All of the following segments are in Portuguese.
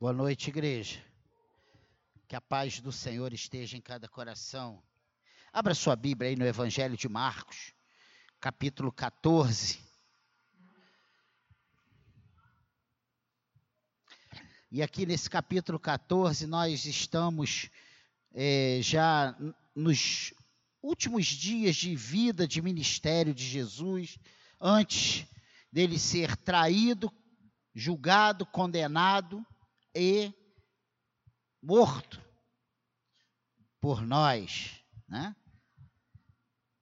Boa noite, igreja. Que a paz do Senhor esteja em cada coração. Abra sua Bíblia aí no Evangelho de Marcos, capítulo 14. E aqui nesse capítulo 14, nós estamos é, já nos últimos dias de vida, de ministério de Jesus, antes dele ser traído, julgado, condenado e morto por nós, né?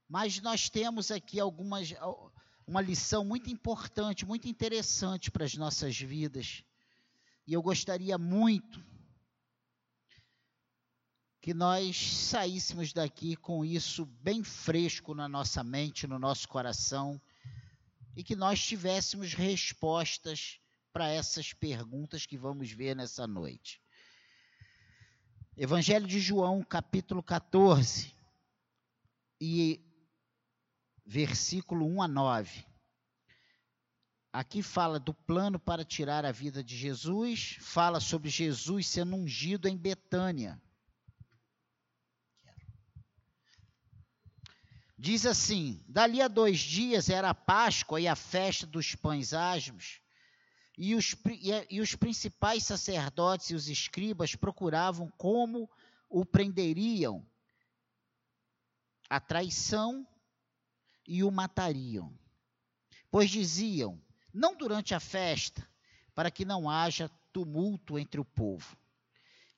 Mas nós temos aqui algumas uma lição muito importante, muito interessante para as nossas vidas. E eu gostaria muito que nós saíssemos daqui com isso bem fresco na nossa mente, no nosso coração, e que nós tivéssemos respostas para essas perguntas que vamos ver nessa noite. Evangelho de João, capítulo 14, e versículo 1 a 9. Aqui fala do plano para tirar a vida de Jesus, fala sobre Jesus sendo ungido em Betânia. Diz assim: Dali a dois dias era a Páscoa e a festa dos pães asmos. E os, e os principais sacerdotes e os escribas procuravam como o prenderiam a traição e o matariam. Pois diziam: não durante a festa, para que não haja tumulto entre o povo.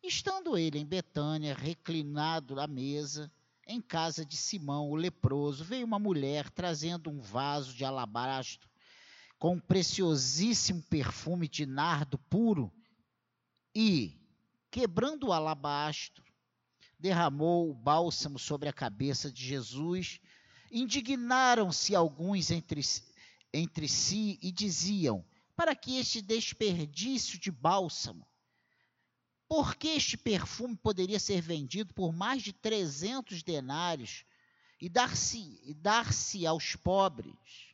Estando ele em Betânia, reclinado à mesa, em casa de Simão, o leproso, veio uma mulher trazendo um vaso de alabastro com um preciosíssimo perfume de nardo puro e, quebrando o alabastro, derramou o bálsamo sobre a cabeça de Jesus. Indignaram-se alguns entre, entre si e diziam: Para que este desperdício de bálsamo? Porque este perfume poderia ser vendido por mais de 300 denários e dar-se dar aos pobres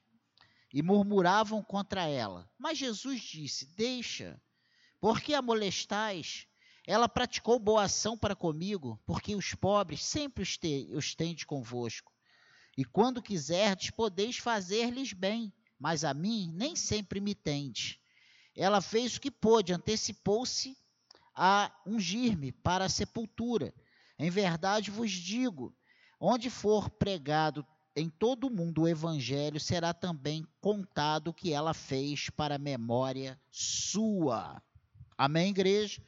e murmuravam contra ela. Mas Jesus disse: Deixa, porque a molestais? Ela praticou boa ação para comigo, porque os pobres sempre os, te, os tendes convosco. E quando quiserdes, podeis fazer-lhes bem, mas a mim nem sempre me tendes. Ela fez o que pôde, antecipou-se a ungir-me para a sepultura. Em verdade vos digo: onde for pregado em todo o mundo o evangelho será também contado o que ela fez para a memória sua. Amém, igreja?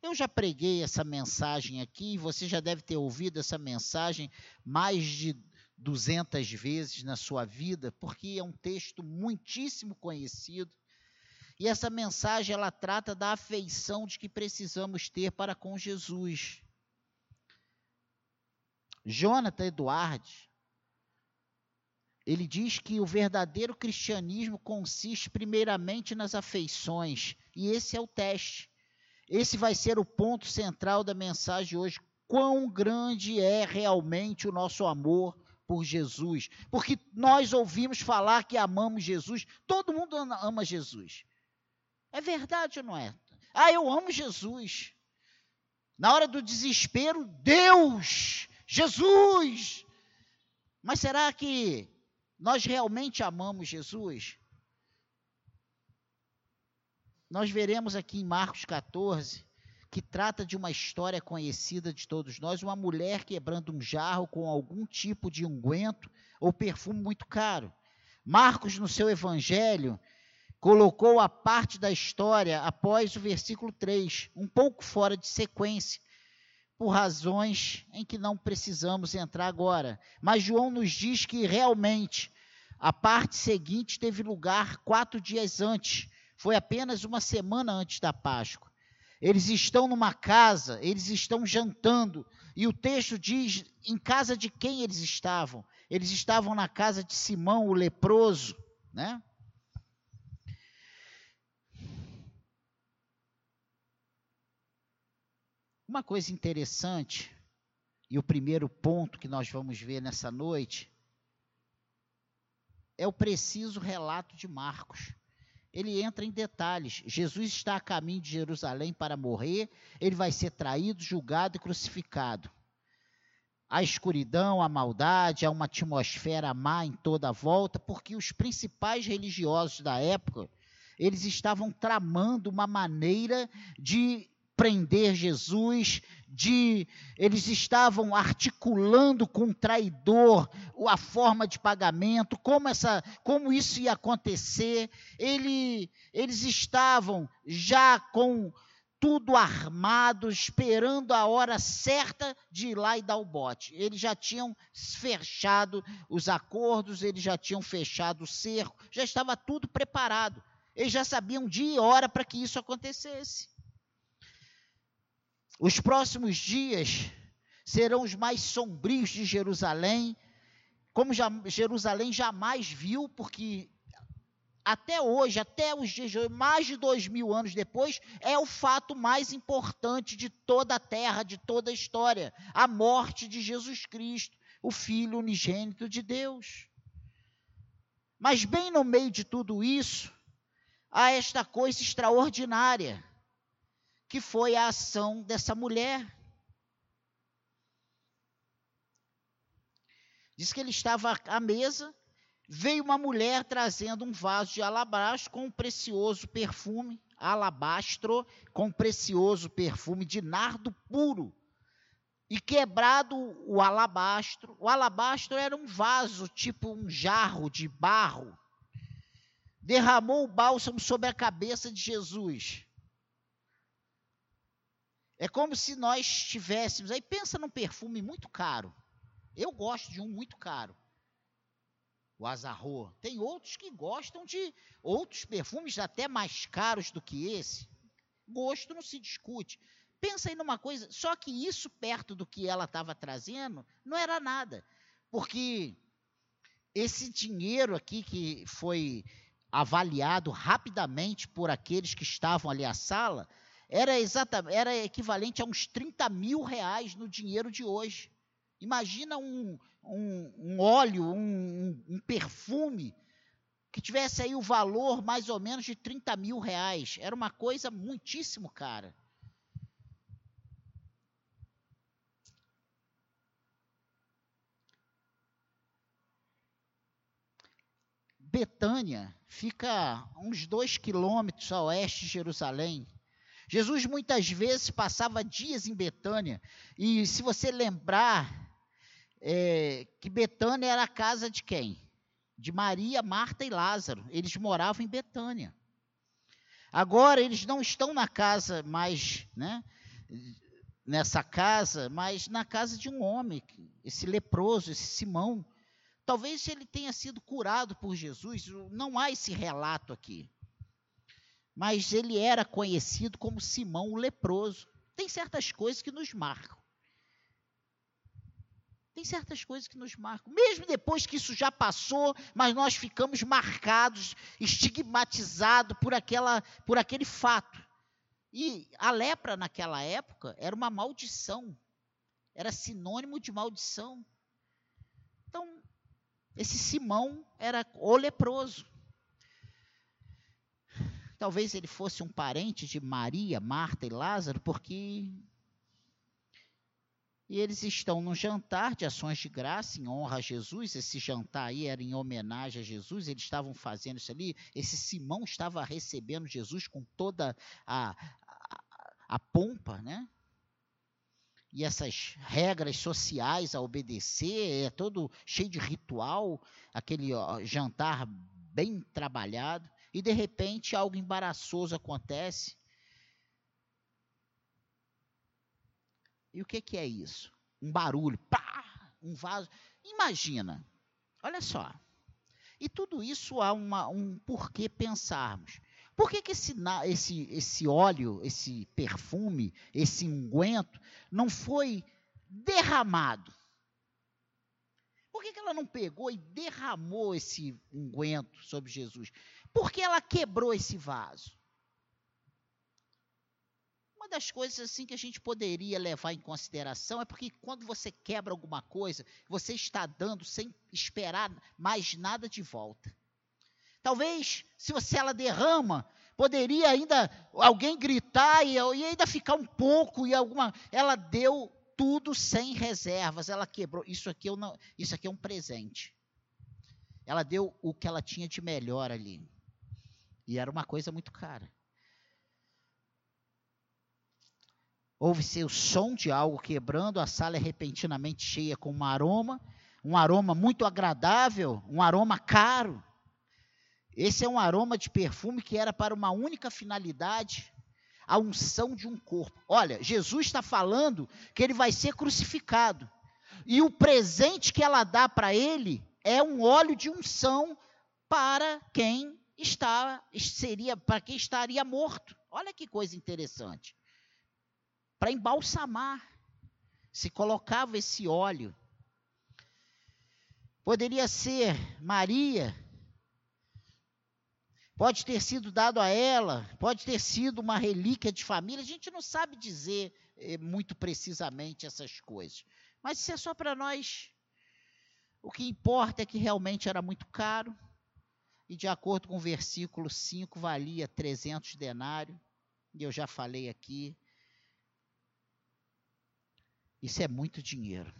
Eu já preguei essa mensagem aqui, você já deve ter ouvido essa mensagem mais de 200 vezes na sua vida, porque é um texto muitíssimo conhecido. E essa mensagem ela trata da afeição de que precisamos ter para com Jesus. Jonathan Eduardes, ele diz que o verdadeiro cristianismo consiste primeiramente nas afeições, e esse é o teste. Esse vai ser o ponto central da mensagem hoje. Quão grande é realmente o nosso amor por Jesus? Porque nós ouvimos falar que amamos Jesus, todo mundo ama Jesus. É verdade ou não é? Ah, eu amo Jesus. Na hora do desespero, Deus, Jesus. Mas será que nós realmente amamos Jesus? Nós veremos aqui em Marcos 14 que trata de uma história conhecida de todos nós, uma mulher quebrando um jarro com algum tipo de unguento ou perfume muito caro. Marcos, no seu evangelho, colocou a parte da história após o versículo 3, um pouco fora de sequência, por razões em que não precisamos entrar agora. Mas João nos diz que realmente a parte seguinte teve lugar quatro dias antes, foi apenas uma semana antes da Páscoa. Eles estão numa casa, eles estão jantando, e o texto diz em casa de quem eles estavam. Eles estavam na casa de Simão, o leproso, né? Uma coisa interessante, e o primeiro ponto que nós vamos ver nessa noite, é o preciso relato de Marcos. ele entra em detalhes. Jesus está a caminho de Jerusalém para morrer, ele vai ser traído, julgado e crucificado. A escuridão, a maldade, há uma atmosfera má em toda a volta, porque os principais religiosos da época, eles estavam tramando uma maneira de prender Jesus, de eles estavam articulando com o traidor a forma de pagamento, como essa, como isso ia acontecer. Ele, eles estavam já com tudo armado, esperando a hora certa de ir lá e dar o bote. Eles já tinham fechado os acordos, eles já tinham fechado o cerco, já estava tudo preparado. Eles já sabiam dia e hora para que isso acontecesse. Os próximos dias serão os mais sombrios de Jerusalém, como Jerusalém jamais viu, porque até hoje, até os dias mais de dois mil anos depois, é o fato mais importante de toda a terra, de toda a história: a morte de Jesus Cristo, o Filho unigênito de Deus. Mas, bem no meio de tudo isso, há esta coisa extraordinária que foi a ação dessa mulher. Diz que ele estava à mesa, veio uma mulher trazendo um vaso de alabastro com um precioso perfume, alabastro com um precioso perfume de nardo puro. E quebrado o alabastro, o alabastro era um vaso, tipo um jarro de barro. Derramou o bálsamo sobre a cabeça de Jesus. É como se nós tivéssemos. Aí pensa num perfume muito caro. Eu gosto de um muito caro. O Azarro. Tem outros que gostam de outros perfumes até mais caros do que esse. Gosto não se discute. Pensa aí numa coisa, só que isso perto do que ela estava trazendo não era nada. Porque esse dinheiro aqui que foi avaliado rapidamente por aqueles que estavam ali à sala, era exatamente, era equivalente a uns 30 mil reais no dinheiro de hoje. Imagina um, um, um óleo, um, um, perfume que tivesse aí o valor mais ou menos de 30 mil reais. Era uma coisa muitíssimo cara. Betânia fica uns dois quilômetros a oeste de Jerusalém. Jesus muitas vezes passava dias em Betânia, e se você lembrar é, que Betânia era a casa de quem? De Maria, Marta e Lázaro. Eles moravam em Betânia. Agora eles não estão na casa mais, né? Nessa casa, mas na casa de um homem, esse leproso, esse Simão. Talvez ele tenha sido curado por Jesus, não há esse relato aqui mas ele era conhecido como Simão o leproso. Tem certas coisas que nos marcam. Tem certas coisas que nos marcam. Mesmo depois que isso já passou, mas nós ficamos marcados, estigmatizados por, aquela, por aquele fato. E a lepra naquela época era uma maldição. Era sinônimo de maldição. Então, esse Simão era o leproso. Talvez ele fosse um parente de Maria, Marta e Lázaro, porque e eles estão num jantar de ações de graça em honra a Jesus. Esse jantar aí era em homenagem a Jesus. Eles estavam fazendo isso ali. Esse Simão estava recebendo Jesus com toda a, a, a pompa, né? E essas regras sociais a obedecer, é todo cheio de ritual, aquele ó, jantar bem trabalhado e de repente algo embaraçoso acontece. E o que, que é isso? Um barulho, pá, um vaso. Imagina, olha só. E tudo isso há uma, um porquê pensarmos. Por que, que esse, esse, esse óleo, esse perfume, esse unguento não foi derramado? Por que, que ela não pegou e derramou esse unguento sobre Jesus? Por que ela quebrou esse vaso? Uma das coisas assim que a gente poderia levar em consideração é porque quando você quebra alguma coisa, você está dando sem esperar mais nada de volta. Talvez, se você ela derrama, poderia ainda alguém gritar e, e ainda ficar um pouco e alguma. Ela deu tudo sem reservas. Ela quebrou. Isso aqui, não, isso aqui é um presente. Ela deu o que ela tinha de melhor ali. E era uma coisa muito cara. Ouve-se o som de algo quebrando, a sala é repentinamente cheia com um aroma, um aroma muito agradável, um aroma caro. Esse é um aroma de perfume que era para uma única finalidade, a unção de um corpo. Olha, Jesus está falando que ele vai ser crucificado. E o presente que ela dá para ele é um óleo de unção para quem está seria para quem estaria morto. Olha que coisa interessante. Para embalsamar, se colocava esse óleo. Poderia ser Maria, pode ter sido dado a ela, pode ter sido uma relíquia de família, a gente não sabe dizer eh, muito precisamente essas coisas. Mas isso é só para nós. O que importa é que realmente era muito caro, e de acordo com o versículo 5, valia 300 denários, e eu já falei aqui. Isso é muito dinheiro.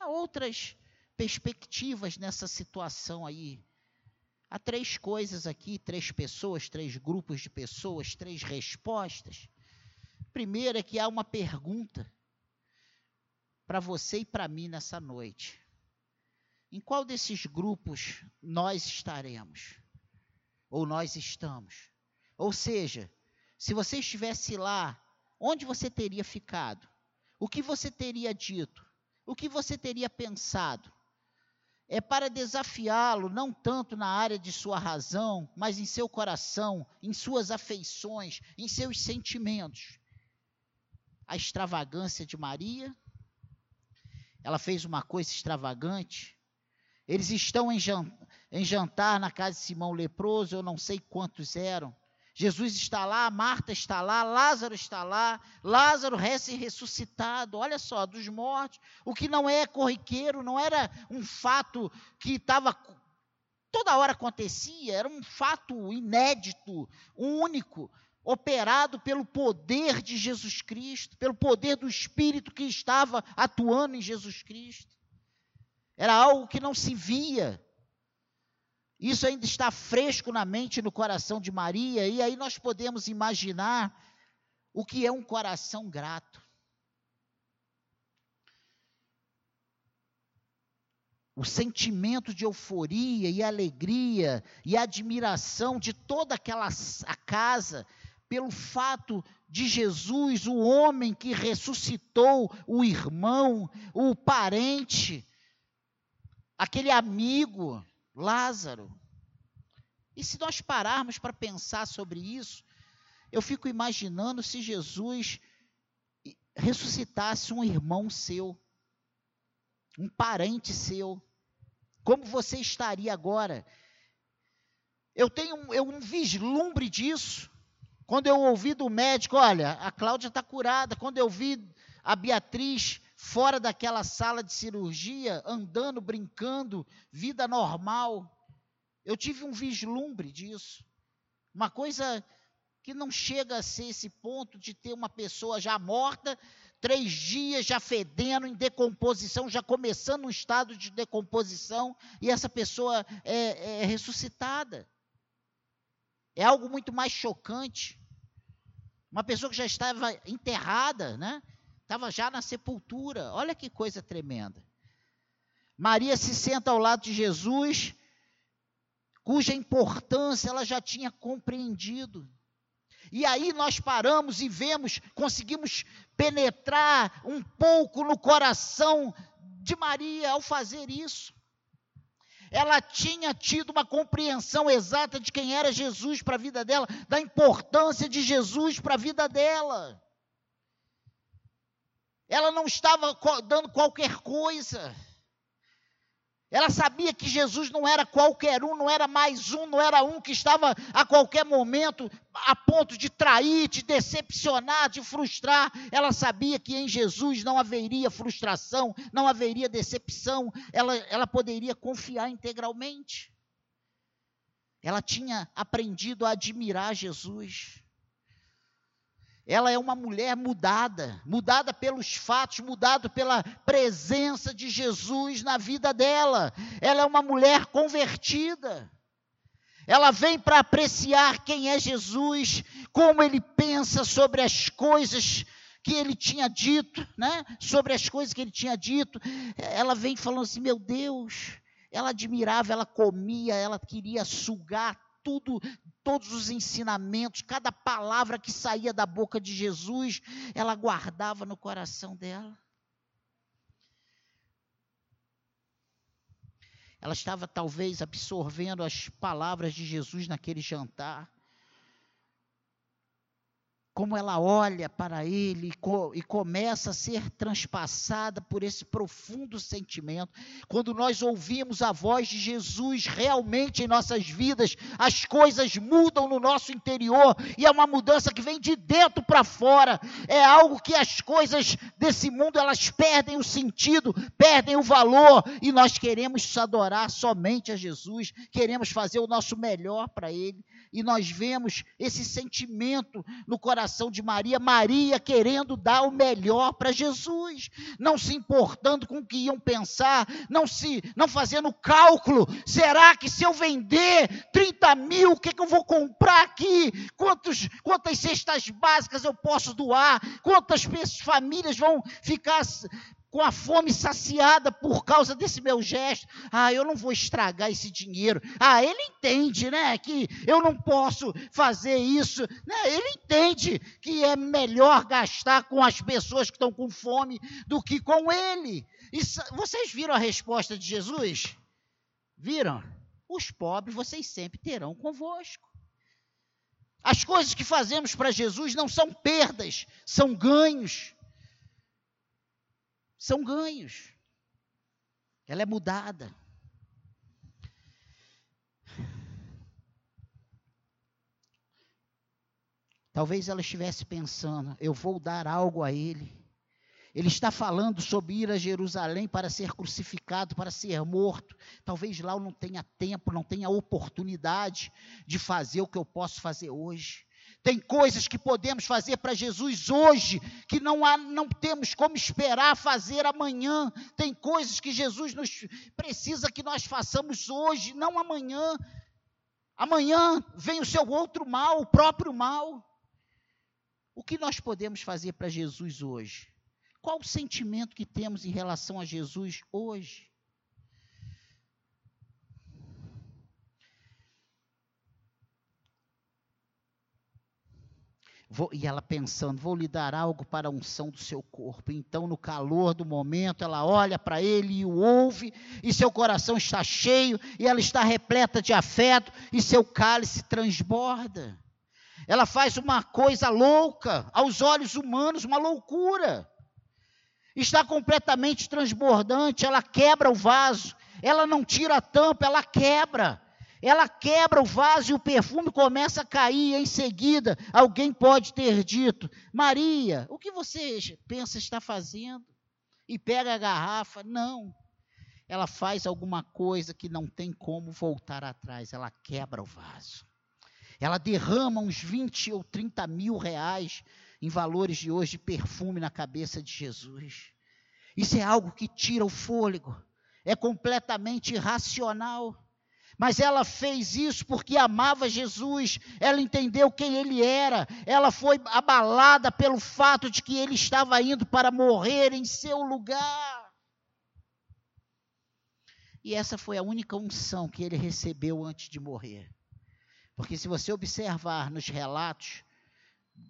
Há outras perspectivas nessa situação aí Há três coisas aqui, três pessoas, três grupos de pessoas, três respostas. Primeiro é que há uma pergunta para você e para mim nessa noite. Em qual desses grupos nós estaremos? Ou nós estamos? Ou seja, se você estivesse lá, onde você teria ficado? O que você teria dito? O que você teria pensado? é para desafiá-lo, não tanto na área de sua razão, mas em seu coração, em suas afeições, em seus sentimentos. A extravagância de Maria, ela fez uma coisa extravagante. Eles estão em jantar na casa de Simão leproso, eu não sei quantos eram. Jesus está lá, Marta está lá, Lázaro está lá, Lázaro recém-ressuscitado, olha só, dos mortos. O que não é corriqueiro, não era um fato que estava. Toda hora acontecia, era um fato inédito, único, operado pelo poder de Jesus Cristo, pelo poder do Espírito que estava atuando em Jesus Cristo. Era algo que não se via, isso ainda está fresco na mente e no coração de Maria, e aí nós podemos imaginar o que é um coração grato. O sentimento de euforia e alegria e admiração de toda aquela casa pelo fato de Jesus, o homem que ressuscitou o irmão, o parente, aquele amigo, Lázaro. E se nós pararmos para pensar sobre isso, eu fico imaginando se Jesus ressuscitasse um irmão seu, um parente seu, como você estaria agora? Eu tenho um, eu, um vislumbre disso. Quando eu ouvi do médico, olha, a Cláudia está curada. Quando eu vi a Beatriz fora daquela sala de cirurgia, andando, brincando, vida normal. Eu tive um vislumbre disso. Uma coisa que não chega a ser esse ponto de ter uma pessoa já morta, três dias já fedendo, em decomposição, já começando um estado de decomposição, e essa pessoa é, é ressuscitada. É algo muito mais chocante. Uma pessoa que já estava enterrada, né? Estava já na sepultura. Olha que coisa tremenda. Maria se senta ao lado de Jesus, cuja importância ela já tinha compreendido. E aí nós paramos e vemos, conseguimos penetrar um pouco no coração de Maria ao fazer isso. Ela tinha tido uma compreensão exata de quem era Jesus para a vida dela, da importância de Jesus para a vida dela. Ela não estava dando qualquer coisa. Ela sabia que Jesus não era qualquer um, não era mais um, não era um que estava a qualquer momento a ponto de trair, de decepcionar, de frustrar. Ela sabia que em Jesus não haveria frustração, não haveria decepção. Ela, ela poderia confiar integralmente. Ela tinha aprendido a admirar Jesus. Ela é uma mulher mudada, mudada pelos fatos, mudada pela presença de Jesus na vida dela. Ela é uma mulher convertida. Ela vem para apreciar quem é Jesus, como ele pensa sobre as coisas que ele tinha dito, né? Sobre as coisas que ele tinha dito. Ela vem falando assim: "Meu Deus, ela admirava, ela comia, ela queria sugar tudo, todos os ensinamentos, cada palavra que saía da boca de Jesus, ela guardava no coração dela. Ela estava talvez absorvendo as palavras de Jesus naquele jantar como ela olha para ele e, começa a ser transpassada por esse profundo sentimento. Quando nós ouvimos a voz de Jesus realmente em nossas vidas, as coisas mudam no nosso interior e é uma mudança que vem de dentro para fora. É algo que as coisas desse mundo elas perdem o sentido, perdem o valor e nós queremos adorar somente a Jesus, queremos fazer o nosso melhor para ele e nós vemos esse sentimento no coração de Maria, Maria querendo dar o melhor para Jesus, não se importando com o que iam pensar, não se, não fazendo cálculo, será que se eu vender 30 mil, o que, que eu vou comprar aqui? Quantos, quantas cestas básicas eu posso doar? Quantas famílias vão ficar com a fome saciada por causa desse meu gesto. Ah, eu não vou estragar esse dinheiro. Ah, ele entende, né, que eu não posso fazer isso. Né? Ele entende que é melhor gastar com as pessoas que estão com fome do que com ele. E vocês viram a resposta de Jesus? Viram? Os pobres vocês sempre terão convosco. As coisas que fazemos para Jesus não são perdas, são ganhos são ganhos. Ela é mudada. Talvez ela estivesse pensando: eu vou dar algo a ele. Ele está falando sobre ir a Jerusalém para ser crucificado, para ser morto. Talvez lá eu não tenha tempo, não tenha oportunidade de fazer o que eu posso fazer hoje. Tem coisas que podemos fazer para Jesus hoje que não, há, não temos como esperar fazer amanhã. Tem coisas que Jesus nos precisa que nós façamos hoje, não amanhã. Amanhã vem o seu outro mal, o próprio mal. O que nós podemos fazer para Jesus hoje? Qual o sentimento que temos em relação a Jesus hoje? Vou, e ela pensando, vou lhe dar algo para a unção do seu corpo. Então, no calor do momento, ela olha para ele e o ouve, e seu coração está cheio, e ela está repleta de afeto, e seu cálice transborda. Ela faz uma coisa louca, aos olhos humanos, uma loucura. Está completamente transbordante, ela quebra o vaso, ela não tira a tampa, ela quebra. Ela quebra o vaso e o perfume começa a cair. Em seguida, alguém pode ter dito: Maria, o que você pensa estar fazendo? E pega a garrafa. Não. Ela faz alguma coisa que não tem como voltar atrás. Ela quebra o vaso. Ela derrama uns 20 ou 30 mil reais em valores de hoje de perfume na cabeça de Jesus. Isso é algo que tira o fôlego. É completamente irracional. Mas ela fez isso porque amava Jesus, ela entendeu quem ele era, ela foi abalada pelo fato de que ele estava indo para morrer em seu lugar. E essa foi a única unção que ele recebeu antes de morrer. Porque se você observar nos relatos,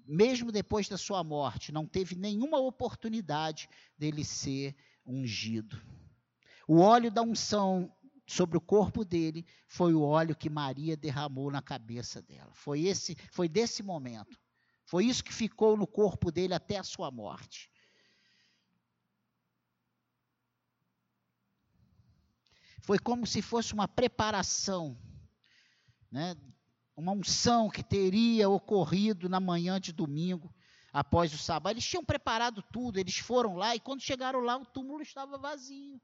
mesmo depois da sua morte, não teve nenhuma oportunidade dele ser ungido. O óleo da unção sobre o corpo dele foi o óleo que Maria derramou na cabeça dela. Foi esse, foi desse momento. Foi isso que ficou no corpo dele até a sua morte. Foi como se fosse uma preparação, né? uma unção que teria ocorrido na manhã de domingo, após o sábado. Eles tinham preparado tudo, eles foram lá e quando chegaram lá o túmulo estava vazio.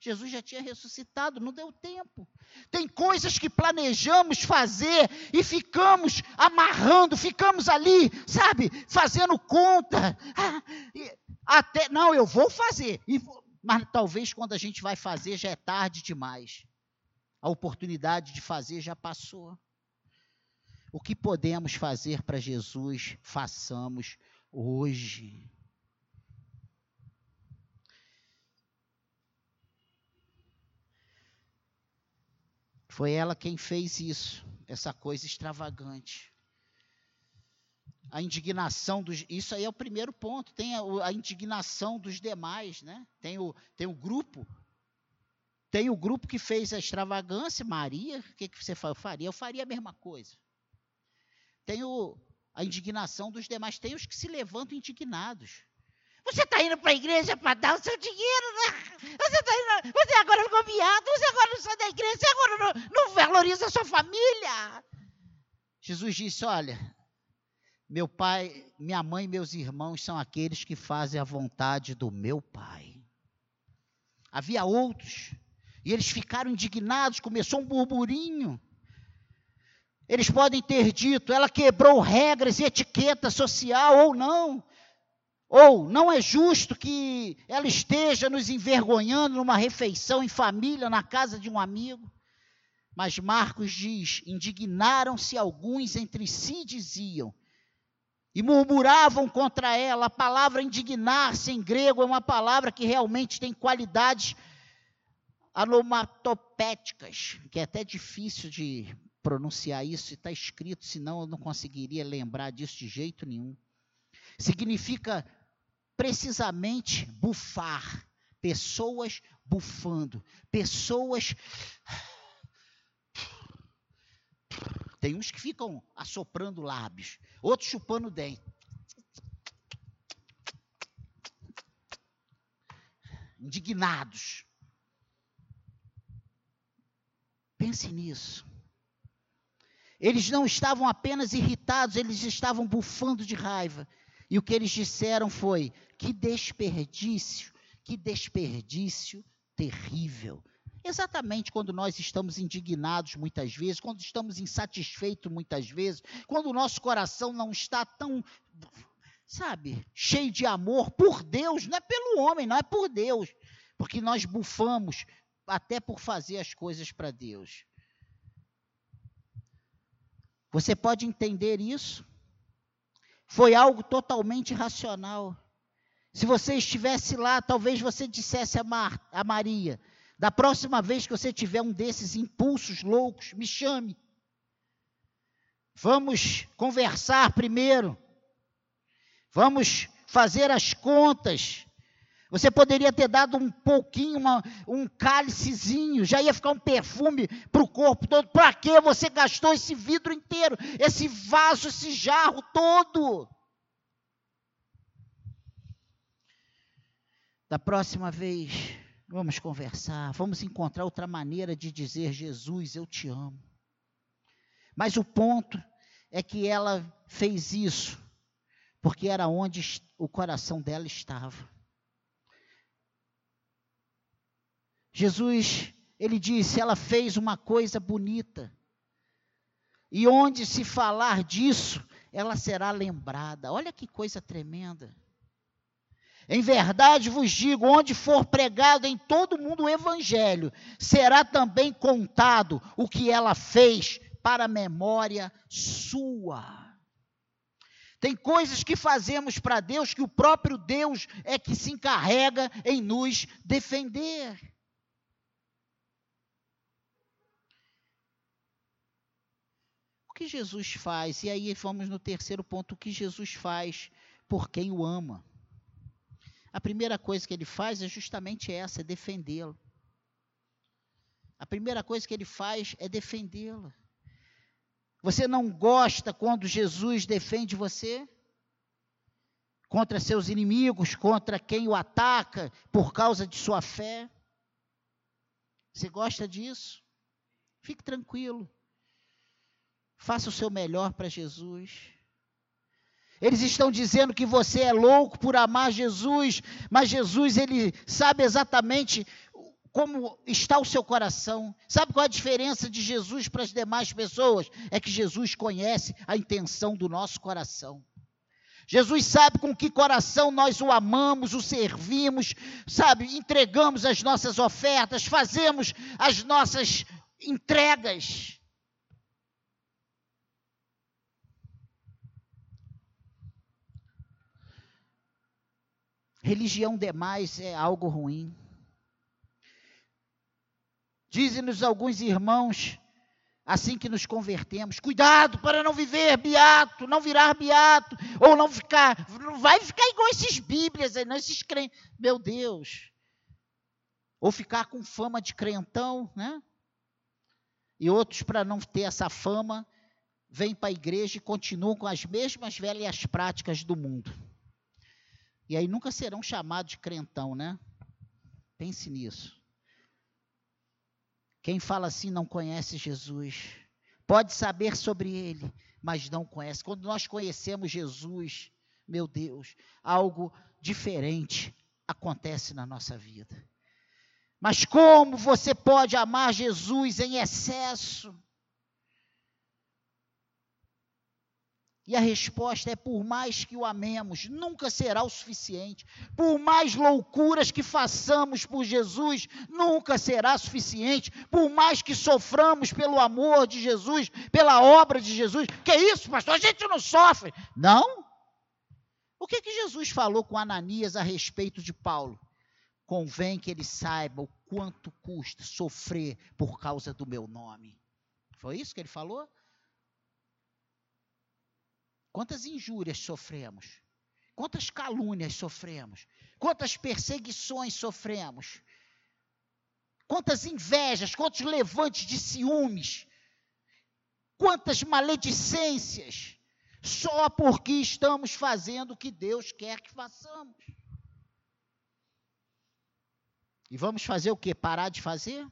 Jesus já tinha ressuscitado, não deu tempo. Tem coisas que planejamos fazer e ficamos amarrando, ficamos ali, sabe, fazendo conta. Ah, até, não, eu vou fazer. Mas talvez quando a gente vai fazer já é tarde demais. A oportunidade de fazer já passou. O que podemos fazer para Jesus, façamos hoje. Foi ela quem fez isso, essa coisa extravagante. A indignação dos. Isso aí é o primeiro ponto. Tem a, a indignação dos demais, né? Tem o, tem o grupo. Tem o grupo que fez a extravagância, Maria. O que, que você faria? Eu faria a mesma coisa. Tem o, a indignação dos demais. Tem os que se levantam indignados. Você está indo para a igreja para dar o seu dinheiro, né? Você está indo, você agora ficou viado, você agora não sai da igreja, você agora não, não valoriza a sua família. Jesus disse: Olha, meu pai, minha mãe e meus irmãos são aqueles que fazem a vontade do meu pai. Havia outros, e eles ficaram indignados, começou um burburinho. Eles podem ter dito, ela quebrou regras e etiqueta social ou não. Ou não é justo que ela esteja nos envergonhando numa refeição em família, na casa de um amigo. Mas Marcos diz: indignaram-se alguns entre si, diziam, e murmuravam contra ela. A palavra indignar-se em grego é uma palavra que realmente tem qualidades anomatopéticas, que é até difícil de pronunciar isso, está escrito, senão eu não conseguiria lembrar disso de jeito nenhum. Significa precisamente bufar. Pessoas bufando. Pessoas. Tem uns que ficam assoprando lábios, outros chupando dente. Indignados. Pense nisso. Eles não estavam apenas irritados, eles estavam bufando de raiva. E o que eles disseram foi: que desperdício, que desperdício terrível. Exatamente quando nós estamos indignados muitas vezes, quando estamos insatisfeitos muitas vezes, quando o nosso coração não está tão, sabe, cheio de amor por Deus, não é pelo homem, não é por Deus, porque nós bufamos até por fazer as coisas para Deus. Você pode entender isso? Foi algo totalmente racional. Se você estivesse lá, talvez você dissesse a, Mar, a Maria: da próxima vez que você tiver um desses impulsos loucos, me chame. Vamos conversar primeiro. Vamos fazer as contas. Você poderia ter dado um pouquinho, uma, um cálicezinho, já ia ficar um perfume para o corpo todo. Para que você gastou esse vidro inteiro, esse vaso, esse jarro todo? Da próxima vez, vamos conversar, vamos encontrar outra maneira de dizer: Jesus, eu te amo. Mas o ponto é que ela fez isso porque era onde o coração dela estava. Jesus, ele disse, ela fez uma coisa bonita. E onde se falar disso, ela será lembrada. Olha que coisa tremenda. Em verdade vos digo: onde for pregado em todo mundo o evangelho, será também contado o que ela fez para a memória sua. Tem coisas que fazemos para Deus que o próprio Deus é que se encarrega em nos defender. Que Jesus faz? E aí vamos no terceiro ponto: o que Jesus faz por quem o ama? a primeira coisa que ele faz é justamente essa, é defendê-lo. A primeira coisa que ele faz é defendê-lo. Você não gosta quando Jesus defende você? Contra seus inimigos, contra quem o ataca por causa de sua fé? Você gosta disso? Fique tranquilo. Faça o seu melhor para Jesus. Eles estão dizendo que você é louco por amar Jesus, mas Jesus ele sabe exatamente como está o seu coração. Sabe qual é a diferença de Jesus para as demais pessoas? É que Jesus conhece a intenção do nosso coração. Jesus sabe com que coração nós o amamos, o servimos, sabe, entregamos as nossas ofertas, fazemos as nossas entregas. Religião demais é algo ruim. Dizem-nos alguns irmãos, assim que nos convertemos, cuidado para não viver beato, não virar beato, ou não ficar, não vai ficar igual esses bíblias, não esses crentes, meu Deus. Ou ficar com fama de crentão, né? E outros, para não ter essa fama, vêm para a igreja e continuam com as mesmas velhas práticas do mundo. E aí nunca serão chamados de crentão, né? Pense nisso. Quem fala assim não conhece Jesus. Pode saber sobre ele, mas não conhece. Quando nós conhecemos Jesus, meu Deus, algo diferente acontece na nossa vida. Mas como você pode amar Jesus em excesso? E a resposta é: por mais que o amemos, nunca será o suficiente. Por mais loucuras que façamos por Jesus, nunca será suficiente. Por mais que soframos pelo amor de Jesus, pela obra de Jesus. Que isso, pastor? A gente não sofre. Não? O que, que Jesus falou com Ananias a respeito de Paulo? Convém que ele saiba o quanto custa sofrer por causa do meu nome. Foi isso que ele falou? Quantas injúrias sofremos? Quantas calúnias sofremos? Quantas perseguições sofremos? Quantas invejas, quantos levantes de ciúmes? Quantas maledicências? Só porque estamos fazendo o que Deus quer que façamos. E vamos fazer o que? Parar de fazer?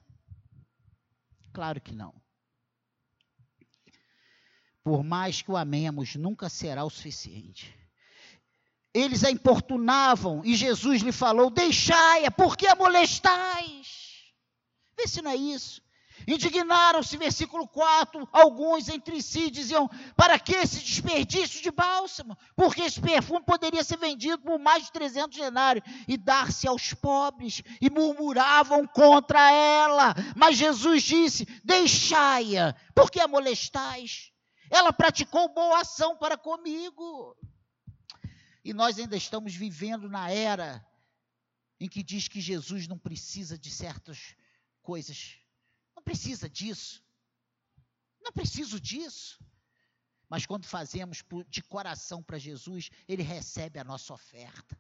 Claro que não por mais que o amemos, nunca será o suficiente. Eles a importunavam e Jesus lhe falou: Deixai-a, porque a molestais? Vê se não é isso. Indignaram-se, versículo 4, alguns entre si diziam: Para que esse desperdício de bálsamo? Porque esse perfume poderia ser vendido por mais de 300 denários e dar-se aos pobres, e murmuravam contra ela. Mas Jesus disse: Deixai-a, porque a molestais? Ela praticou boa ação para comigo. E nós ainda estamos vivendo na era em que diz que Jesus não precisa de certas coisas. Não precisa disso. Não preciso disso. Mas quando fazemos de coração para Jesus, Ele recebe a nossa oferta.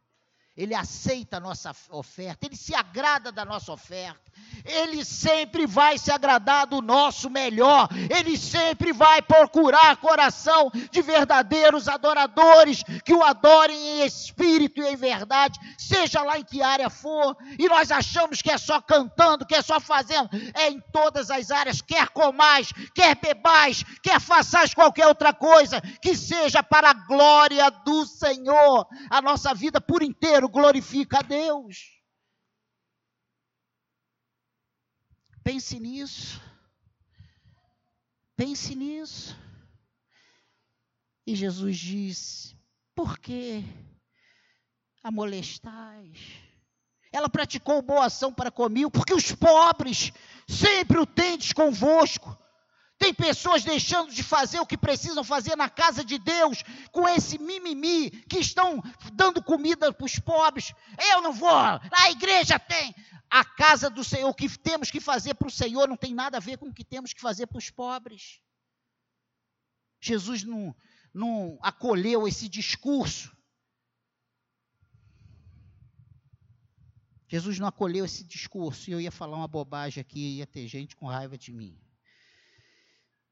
Ele aceita a nossa oferta, ele se agrada da nossa oferta, ele sempre vai se agradar do nosso melhor, ele sempre vai procurar coração de verdadeiros adoradores que o adorem em espírito e em verdade, seja lá em que área for, e nós achamos que é só cantando, que é só fazendo, é em todas as áreas, quer comais, quer bebais, quer façais qualquer outra coisa, que seja para a glória do Senhor, a nossa vida por inteiro glorifica a Deus. Pense nisso. Pense nisso. E Jesus disse: Por que a molestais? Ela praticou boa ação para comigo, porque os pobres sempre o tendes convosco tem pessoas deixando de fazer o que precisam fazer na casa de Deus, com esse mimimi, que estão dando comida para os pobres. Eu não vou, a igreja tem. A casa do Senhor, o que temos que fazer para o Senhor não tem nada a ver com o que temos que fazer para os pobres. Jesus não, não acolheu esse discurso. Jesus não acolheu esse discurso e eu ia falar uma bobagem aqui, ia ter gente com raiva de mim.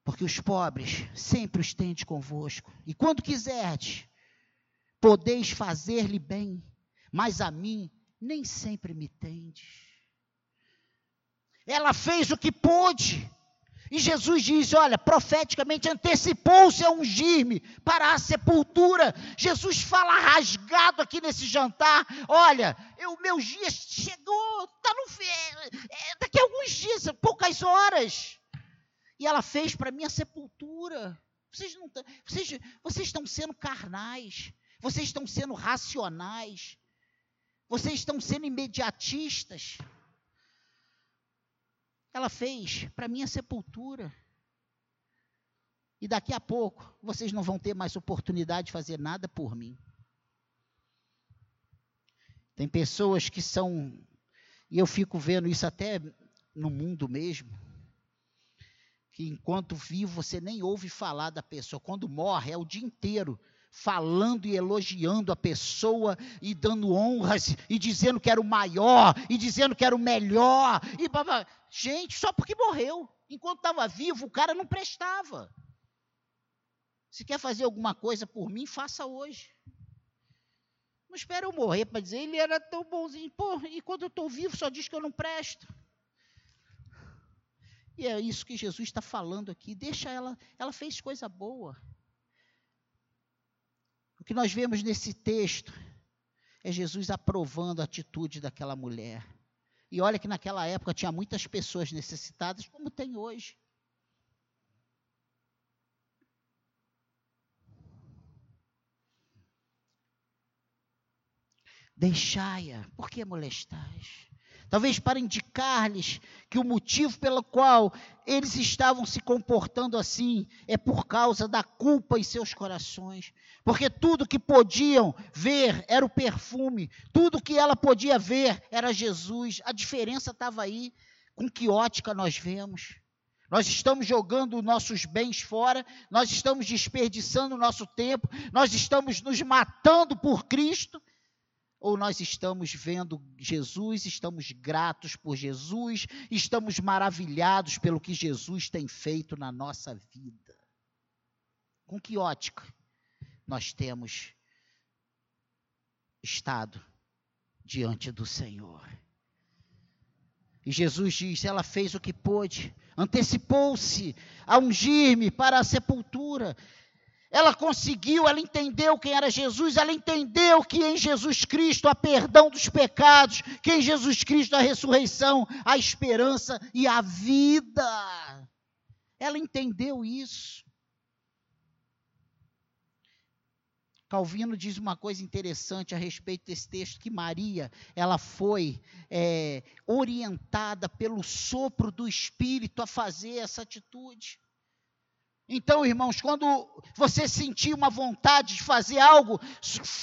Porque os pobres sempre os tendes convosco. E quando quiserdes, podeis fazer-lhe bem, mas a mim nem sempre me tendes. Ela fez o que pôde. E Jesus diz: olha, profeticamente antecipou-se a ungir-me para a sepultura. Jesus fala rasgado aqui nesse jantar: olha, o meu dia chegou, está no é, daqui a alguns dias, poucas horas. E ela fez para mim a sepultura. Vocês, não, vocês, vocês estão sendo carnais, vocês estão sendo racionais, vocês estão sendo imediatistas. Ela fez para minha sepultura. E daqui a pouco vocês não vão ter mais oportunidade de fazer nada por mim. Tem pessoas que são, e eu fico vendo isso até no mundo mesmo, que enquanto vivo você nem ouve falar da pessoa, quando morre é o dia inteiro falando e elogiando a pessoa e dando honras e dizendo que era o maior e dizendo que era o melhor e gente, só porque morreu. Enquanto estava vivo, o cara não prestava. Se quer fazer alguma coisa por mim, faça hoje. Não espera eu morrer para dizer, ele era tão bonzinho. Pô, e quando eu estou vivo, só diz que eu não presto. E é isso que Jesus está falando aqui. Deixa ela, ela fez coisa boa. O que nós vemos nesse texto é Jesus aprovando a atitude daquela mulher. E olha que naquela época tinha muitas pessoas necessitadas, como tem hoje. Deixai-a, por que molestais? Talvez para indicar-lhes que o motivo pelo qual eles estavam se comportando assim é por causa da culpa em seus corações. Porque tudo que podiam ver era o perfume, tudo que ela podia ver era Jesus. A diferença estava aí. Com que ótica nós vemos? Nós estamos jogando nossos bens fora, nós estamos desperdiçando nosso tempo, nós estamos nos matando por Cristo ou nós estamos vendo Jesus, estamos gratos por Jesus, estamos maravilhados pelo que Jesus tem feito na nossa vida? Com que ótica nós temos estado diante do Senhor? E Jesus diz: ela fez o que pôde, antecipou-se a ungir-me para a sepultura. Ela conseguiu, ela entendeu quem era Jesus, ela entendeu que em Jesus Cristo há perdão dos pecados, que em Jesus Cristo há ressurreição, a esperança e a vida. Ela entendeu isso. Calvino diz uma coisa interessante a respeito desse texto, que Maria, ela foi é, orientada pelo sopro do Espírito a fazer essa atitude. Então, irmãos, quando você sentir uma vontade de fazer algo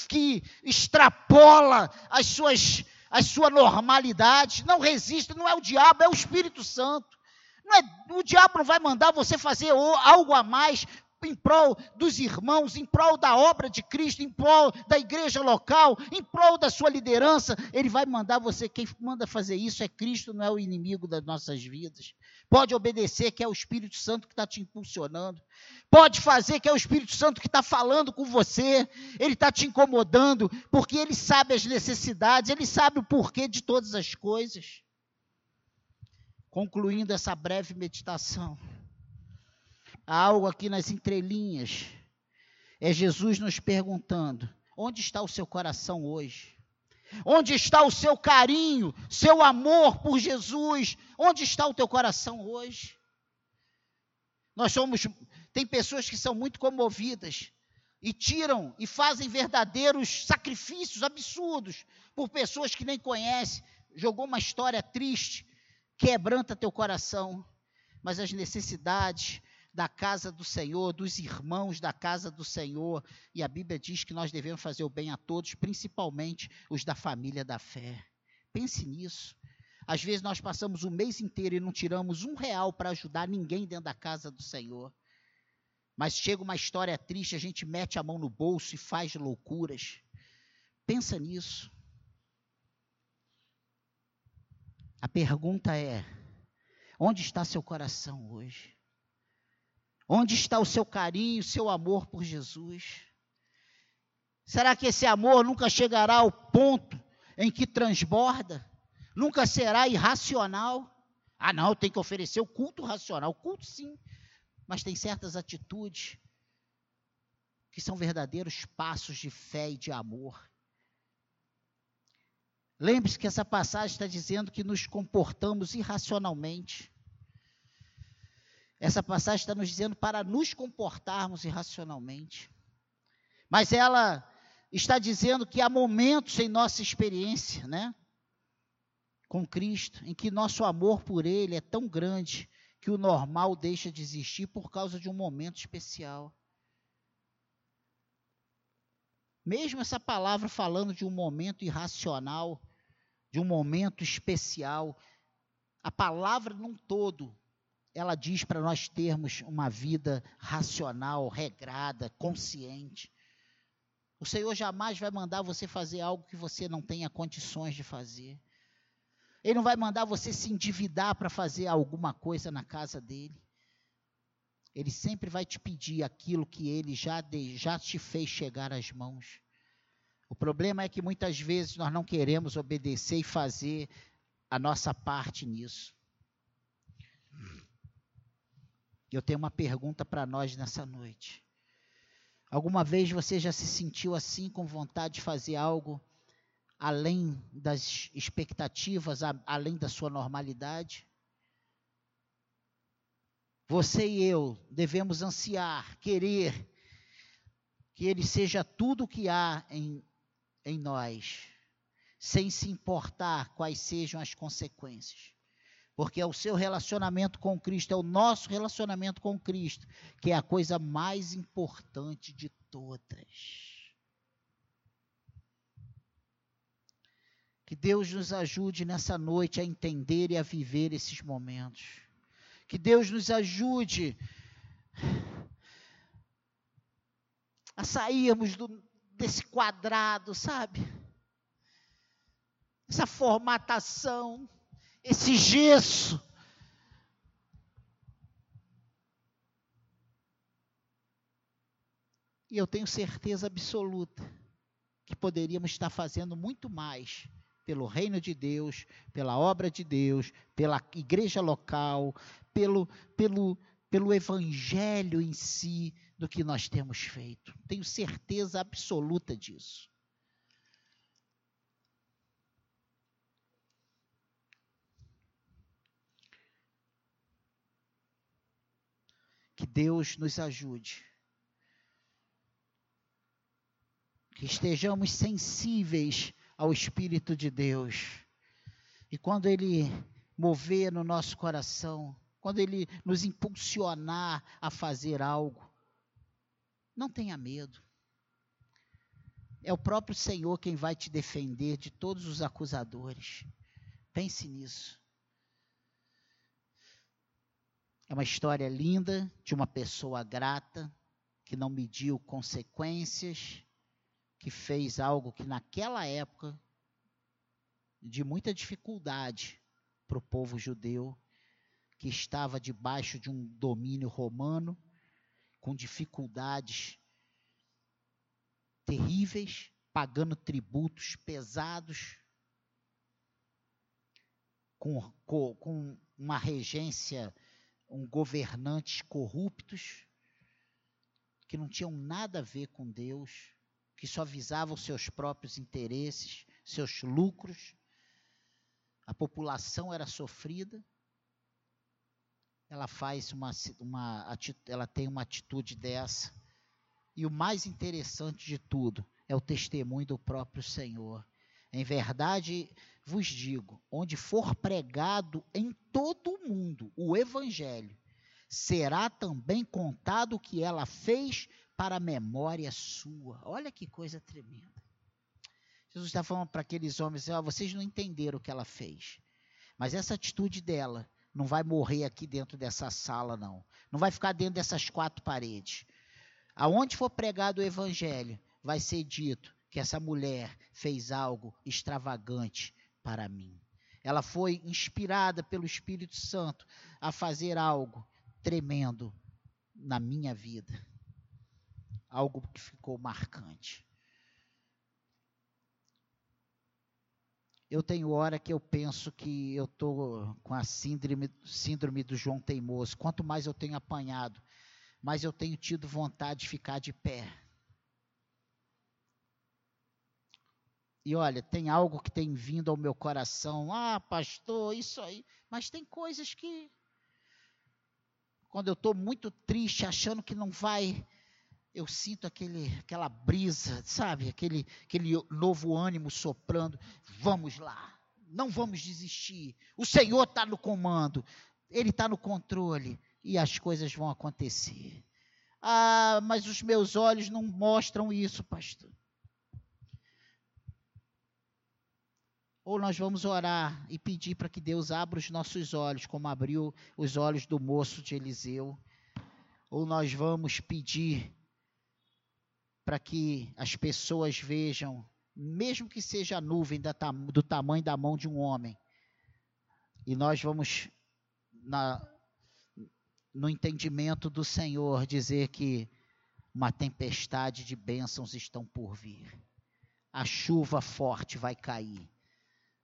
que extrapola as suas, a sua normalidade, não resista, não é o diabo, é o Espírito Santo. Não é, o diabo não vai mandar você fazer algo a mais em prol dos irmãos, em prol da obra de Cristo, em prol da igreja local, em prol da sua liderança. Ele vai mandar você, quem manda fazer isso é Cristo, não é o inimigo das nossas vidas. Pode obedecer, que é o Espírito Santo que está te impulsionando. Pode fazer, que é o Espírito Santo que está falando com você. Ele está te incomodando, porque ele sabe as necessidades, ele sabe o porquê de todas as coisas. Concluindo essa breve meditação, há algo aqui nas entrelinhas. É Jesus nos perguntando: onde está o seu coração hoje? Onde está o seu carinho, seu amor por Jesus? Onde está o teu coração hoje? Nós somos, tem pessoas que são muito comovidas e tiram e fazem verdadeiros sacrifícios absurdos por pessoas que nem conhecem. Jogou uma história triste, quebranta teu coração, mas as necessidades, da casa do Senhor, dos irmãos da casa do Senhor. E a Bíblia diz que nós devemos fazer o bem a todos, principalmente os da família da fé. Pense nisso. Às vezes nós passamos o mês inteiro e não tiramos um real para ajudar ninguém dentro da casa do Senhor. Mas chega uma história triste, a gente mete a mão no bolso e faz loucuras. Pensa nisso. A pergunta é: onde está seu coração hoje? Onde está o seu carinho, o seu amor por Jesus? Será que esse amor nunca chegará ao ponto em que transborda? Nunca será irracional? Ah, não, tem que oferecer o culto racional. O culto, sim, mas tem certas atitudes que são verdadeiros passos de fé e de amor. Lembre-se que essa passagem está dizendo que nos comportamos irracionalmente. Essa passagem está nos dizendo para nos comportarmos irracionalmente. Mas ela está dizendo que há momentos em nossa experiência, né? Com Cristo, em que nosso amor por Ele é tão grande que o normal deixa de existir por causa de um momento especial. Mesmo essa palavra falando de um momento irracional, de um momento especial, a palavra num todo ela diz para nós termos uma vida racional, regrada, consciente. O Senhor jamais vai mandar você fazer algo que você não tenha condições de fazer. Ele não vai mandar você se endividar para fazer alguma coisa na casa dele. Ele sempre vai te pedir aquilo que ele já, de, já te fez chegar às mãos. O problema é que muitas vezes nós não queremos obedecer e fazer a nossa parte nisso. Eu tenho uma pergunta para nós nessa noite. Alguma vez você já se sentiu assim com vontade de fazer algo além das expectativas, além da sua normalidade? Você e eu devemos ansiar, querer que Ele seja tudo o que há em, em nós, sem se importar quais sejam as consequências porque é o seu relacionamento com Cristo, é o nosso relacionamento com Cristo, que é a coisa mais importante de todas. Que Deus nos ajude nessa noite a entender e a viver esses momentos. Que Deus nos ajude a sairmos do, desse quadrado, sabe? Essa formatação esse gesso. E eu tenho certeza absoluta que poderíamos estar fazendo muito mais pelo reino de Deus, pela obra de Deus, pela igreja local, pelo, pelo, pelo evangelho em si, do que nós temos feito. Tenho certeza absoluta disso. Deus nos ajude. Que estejamos sensíveis ao Espírito de Deus. E quando Ele mover no nosso coração, quando Ele nos impulsionar a fazer algo, não tenha medo. É o próprio Senhor quem vai te defender de todos os acusadores. Pense nisso. É uma história linda de uma pessoa grata que não mediu consequências, que fez algo que naquela época de muita dificuldade para o povo judeu, que estava debaixo de um domínio romano, com dificuldades terríveis, pagando tributos pesados, com, com, uma regência um governantes corruptos que não tinham nada a ver com Deus, que só visavam seus próprios interesses, seus lucros. A população era sofrida. Ela faz uma, uma ela tem uma atitude dessa. E o mais interessante de tudo é o testemunho do próprio Senhor. Em verdade, vos digo: onde for pregado em todo o mundo o evangelho, será também contado o que ela fez para a memória sua. Olha que coisa tremenda. Jesus está falando para aqueles homens: oh, vocês não entenderam o que ela fez, mas essa atitude dela não vai morrer aqui dentro dessa sala, não. Não vai ficar dentro dessas quatro paredes. Aonde for pregado o evangelho, vai ser dito que essa mulher fez algo extravagante para mim. Ela foi inspirada pelo Espírito Santo a fazer algo tremendo na minha vida. Algo que ficou marcante. Eu tenho hora que eu penso que eu estou com a síndrome, síndrome do João Teimoso. Quanto mais eu tenho apanhado, mais eu tenho tido vontade de ficar de pé. E olha, tem algo que tem vindo ao meu coração. Ah, pastor, isso aí. Mas tem coisas que. Quando eu estou muito triste, achando que não vai. Eu sinto aquele, aquela brisa, sabe? Aquele, aquele novo ânimo soprando. Vamos lá. Não vamos desistir. O Senhor está no comando. Ele está no controle. E as coisas vão acontecer. Ah, mas os meus olhos não mostram isso, pastor. Ou nós vamos orar e pedir para que Deus abra os nossos olhos, como abriu os olhos do moço de Eliseu. Ou nós vamos pedir para que as pessoas vejam, mesmo que seja a nuvem do tamanho da mão de um homem, e nós vamos, na, no entendimento do Senhor, dizer que uma tempestade de bênçãos estão por vir. A chuva forte vai cair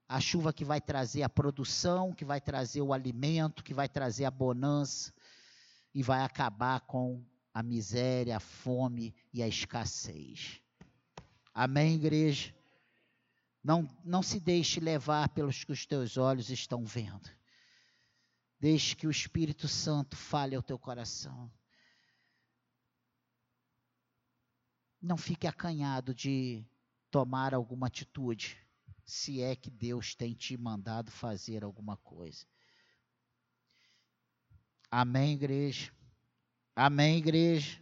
a chuva que vai trazer a produção, que vai trazer o alimento, que vai trazer a bonança e vai acabar com a miséria, a fome e a escassez. Amém, igreja? Não, não se deixe levar pelos que os teus olhos estão vendo. Deixe que o Espírito Santo fale ao teu coração. Não fique acanhado de tomar alguma atitude se é que Deus tem te mandado fazer alguma coisa. Amém, igreja? Amém, igreja?